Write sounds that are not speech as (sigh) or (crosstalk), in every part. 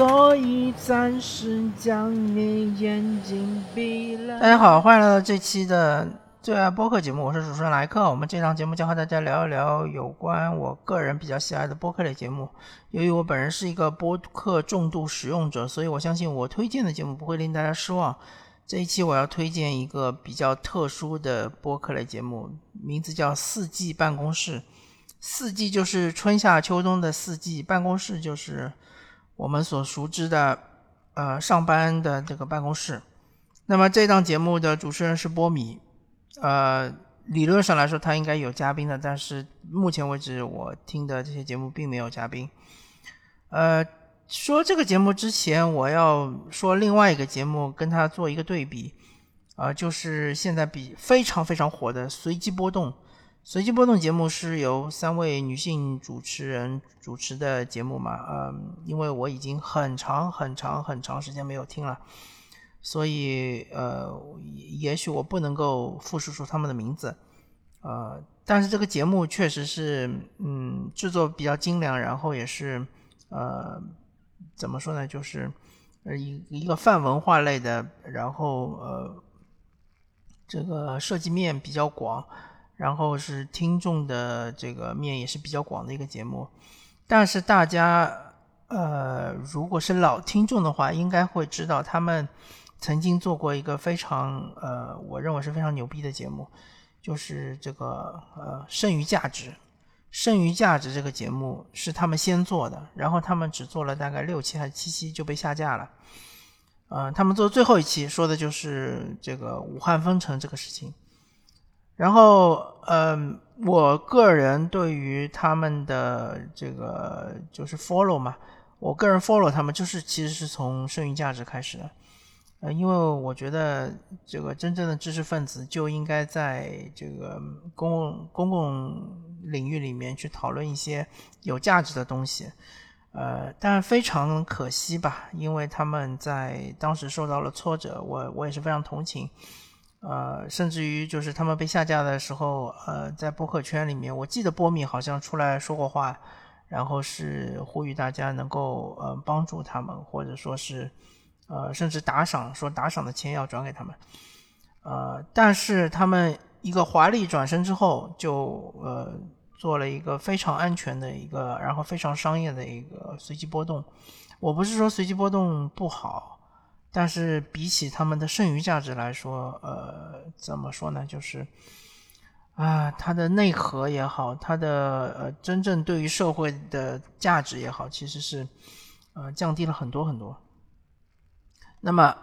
所以暂时将你眼睛闭了。大家好，欢迎来到这期的最爱播客节目，我是主持人莱克。我们这档节目将和大家聊一聊有关我个人比较喜爱的播客类节目。由于我本人是一个播客重度使用者，所以我相信我推荐的节目不会令大家失望。这一期我要推荐一个比较特殊的播客类节目，名字叫《四季办公室》。四季就是春夏秋冬的四季，办公室就是我们所熟知的呃上班的这个办公室。那么这档节目的主持人是波米，呃，理论上来说他应该有嘉宾的，但是目前为止我听的这些节目并没有嘉宾。呃，说这个节目之前，我要说另外一个节目跟他做一个对比，啊，就是现在比非常非常火的随机波动。随机波动节目是由三位女性主持人主持的节目嘛？嗯，因为我已经很长很长很长时间没有听了，所以呃，也许我不能够复述出他们的名字，呃，但是这个节目确实是嗯制作比较精良，然后也是呃怎么说呢，就是呃一一个泛文化类的，然后呃这个涉及面比较广。然后是听众的这个面也是比较广的一个节目，但是大家呃，如果是老听众的话，应该会知道他们曾经做过一个非常呃，我认为是非常牛逼的节目，就是这个呃，剩余价值。剩余价值这个节目是他们先做的，然后他们只做了大概六期还是七期就被下架了。呃，他们做最后一期说的就是这个武汉封城这个事情。然后，嗯，我个人对于他们的这个就是 follow 嘛，我个人 follow 他们就是其实是从剩余价值开始的，呃，因为我觉得这个真正的知识分子就应该在这个公共公共领域里面去讨论一些有价值的东西，呃，但非常可惜吧，因为他们在当时受到了挫折，我我也是非常同情。呃，甚至于就是他们被下架的时候，呃，在播客圈里面，我记得波米好像出来说过话，然后是呼吁大家能够呃帮助他们，或者说是呃甚至打赏，说打赏的钱要转给他们。呃，但是他们一个华丽转身之后，就呃做了一个非常安全的一个，然后非常商业的一个随机波动。我不是说随机波动不好。但是比起他们的剩余价值来说，呃，怎么说呢？就是啊，它的内核也好，它的呃真正对于社会的价值也好，其实是呃降低了很多很多。那么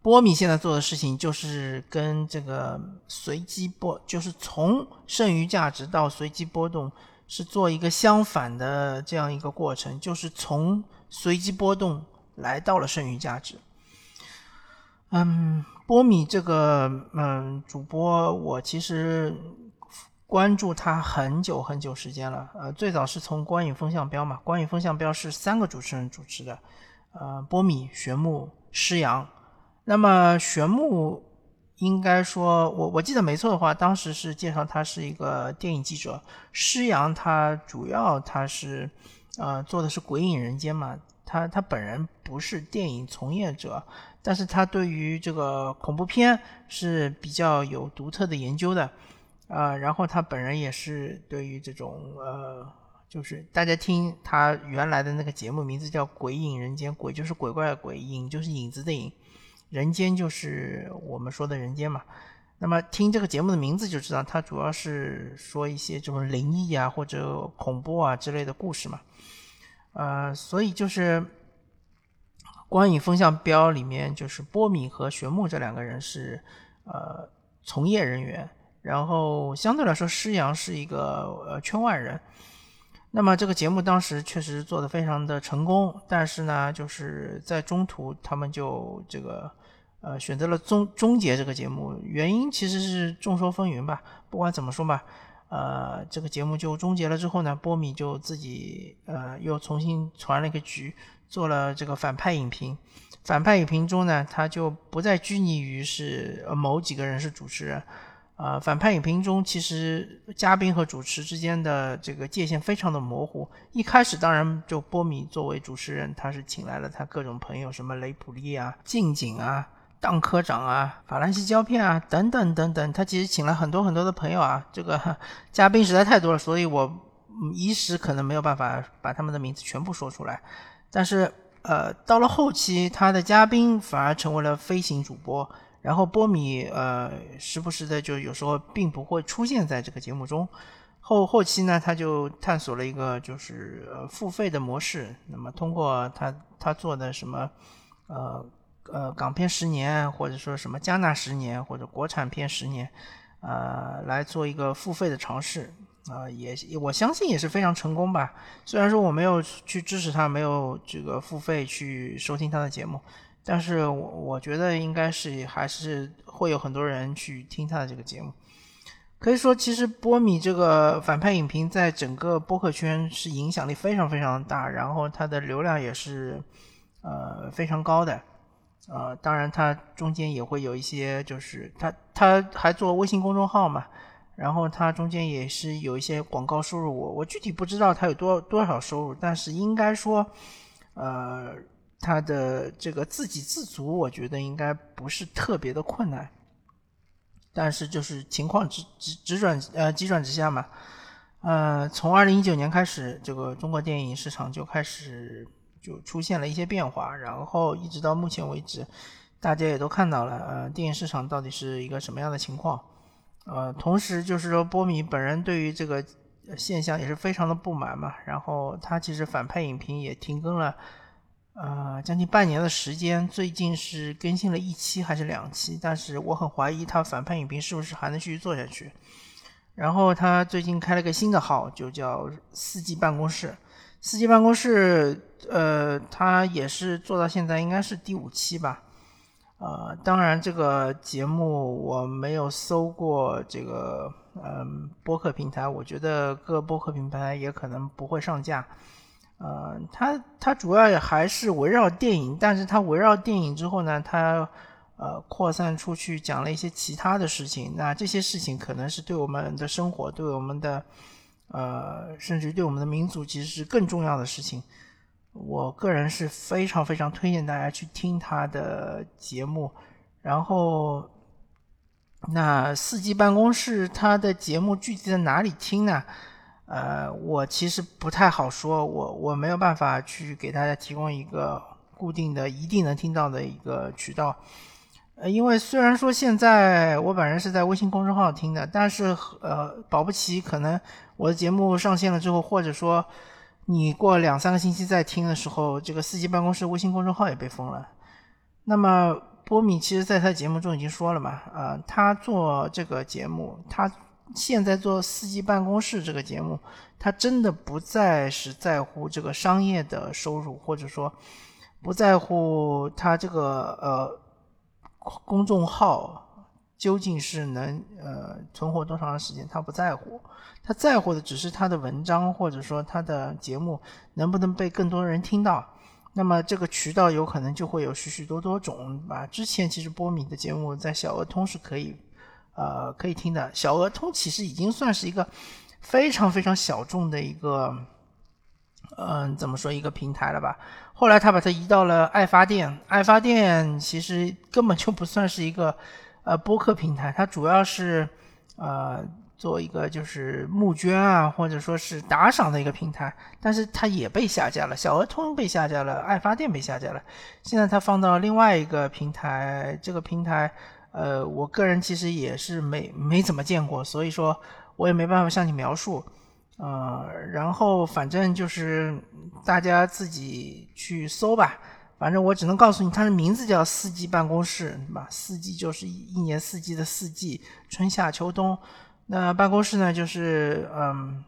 波米现在做的事情就是跟这个随机波，就是从剩余价值到随机波动，是做一个相反的这样一个过程，就是从随机波动来到了剩余价值。嗯，波米这个嗯主播，我其实关注他很久很久时间了。呃，最早是从观影风向标嘛，观影风向标是三个主持人主持的，呃，波米、玄木、施洋。那么玄木应该说，我我记得没错的话，当时是介绍他是一个电影记者。施洋他主要他是呃做的是《鬼影人间》嘛，他他本人不是电影从业者。但是他对于这个恐怖片是比较有独特的研究的，啊，然后他本人也是对于这种呃，就是大家听他原来的那个节目名字叫《鬼影人间》，鬼就是鬼怪的鬼，影就是影子的影，人间就是我们说的人间嘛。那么听这个节目的名字就知道，他主要是说一些这种灵异啊或者恐怖啊之类的故事嘛，呃，所以就是。观影风向标里面就是波米和玄木这两个人是呃从业人员，然后相对来说施洋是一个呃圈外人。那么这个节目当时确实做的非常的成功，但是呢就是在中途他们就这个呃选择了终终结这个节目，原因其实是众说纷纭吧。不管怎么说吧，呃这个节目就终结了之后呢，波米就自己呃又重新传了一个局。做了这个反派影评，反派影评中呢，他就不再拘泥于是某几个人是主持人，呃，反派影评中其实嘉宾和主持之间的这个界限非常的模糊。一开始当然就波米作为主持人，他是请来了他各种朋友，什么雷普利啊、近景啊、当科长啊、法兰西胶片啊等等等等，他其实请了很多很多的朋友啊。这个 (laughs) 嘉宾实在太多了，所以我一时可能没有办法把他们的名字全部说出来。但是呃，到了后期，他的嘉宾反而成为了飞行主播。然后波米呃时不时的就有时候并不会出现在这个节目中，后后期呢他就探索了一个就是付费的模式，那么通过他他做的什么呃呃港片十年或者说什么加纳十年或者国产片十年，呃来做一个付费的尝试啊也我相信也是非常成功吧，虽然说我没有去支持他，没有这个付费去收听他的节目。但是我我觉得应该是还是会有很多人去听他的这个节目，可以说其实波米这个反派影评在整个播客圈是影响力非常非常大，然后它的流量也是呃非常高的，呃当然它中间也会有一些就是他他还做微信公众号嘛，然后它中间也是有一些广告收入，我我具体不知道它有多多少收入，但是应该说呃。他的这个自给自足，我觉得应该不是特别的困难，但是就是情况直直直转呃急转直下嘛，呃，从二零一九年开始，这个中国电影市场就开始就出现了一些变化，然后一直到目前为止，大家也都看到了，呃，电影市场到底是一个什么样的情况，呃，同时就是说波米本人对于这个现象也是非常的不满嘛，然后他其实反派影评也停更了。呃，将近半年的时间，最近是更新了一期还是两期？但是我很怀疑他反派影评是不是还能继续做下去。然后他最近开了个新的号，就叫四季办公室。四季办公室，呃，他也是做到现在应该是第五期吧。呃，当然这个节目我没有搜过这个嗯播客平台，我觉得各播客平台也可能不会上架。呃，它它主要也还是围绕电影，但是它围绕电影之后呢，它呃扩散出去讲了一些其他的事情。那这些事情可能是对我们的生活、对我们的呃，甚至对我们的民族，其实是更重要的事情。我个人是非常非常推荐大家去听他的节目。然后，那四季办公室他的节目具体在哪里听呢？呃，我其实不太好说，我我没有办法去给大家提供一个固定的、一定能听到的一个渠道。呃，因为虽然说现在我本人是在微信公众号听的，但是呃，保不齐可能我的节目上线了之后，或者说你过两三个星期再听的时候，这个四季办公室微信公众号也被封了。那么波米其实在他节目中已经说了嘛，啊，他做这个节目，他。现在做四季办公室这个节目，他真的不再是在乎这个商业的收入，或者说不在乎他这个呃公众号究竟是能呃存活多长时间，他不在乎，他在乎的只是他的文章或者说他的节目能不能被更多人听到。那么这个渠道有可能就会有许许多多种吧。之前其实波米的节目在小鹅通是可以。呃，可以听的小鹅通其实已经算是一个非常非常小众的一个，嗯，怎么说一个平台了吧？后来他把它移到了爱发电，爱发电其实根本就不算是一个呃播客平台，它主要是呃做一个就是募捐啊，或者说是打赏的一个平台，但是它也被下架了，小鹅通被下架了，爱发电被下架了，现在它放到另外一个平台，这个平台。呃，我个人其实也是没没怎么见过，所以说我也没办法向你描述。呃，然后反正就是大家自己去搜吧。反正我只能告诉你，它的名字叫四季办公室，对吧？四季就是一年四季的四季，春夏秋冬。那办公室呢，就是嗯，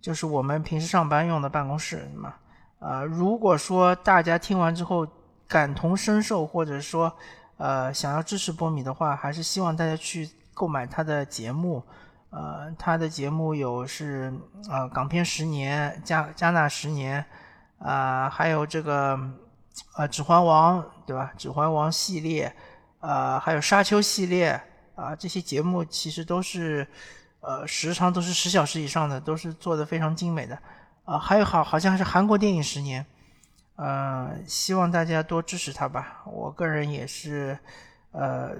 就是我们平时上班用的办公室嘛。啊，如果说大家听完之后感同身受，或者说。呃，想要支持波米的话，还是希望大家去购买他的节目。呃，他的节目有是呃港片十年、加加纳十年，啊，还有这个呃指环王，对吧？指环王系列，呃，还有沙丘系列，啊，啊，这些节目其实都是呃时长都是十小时以上的，都是做的非常精美的。啊，还有好好像是韩国电影十年，呃，希望大家多支持他吧。我个人也是，呃，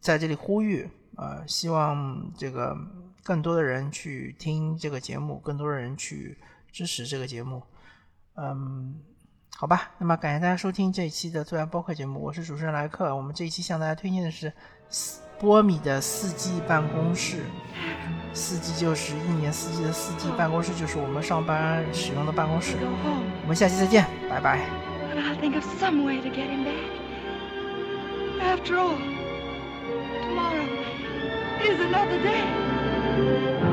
在这里呼吁，呃，希望这个更多的人去听这个节目，更多的人去支持这个节目。嗯，好吧，那么感谢大家收听这一期的最爱播客节目，我是主持人莱克。我们这一期向大家推荐的是波米的四季办公室。四季就是一年四季的四季，办公室就是我们上班使用的办公室。我们下期再见，拜拜。Is another day. Thank you.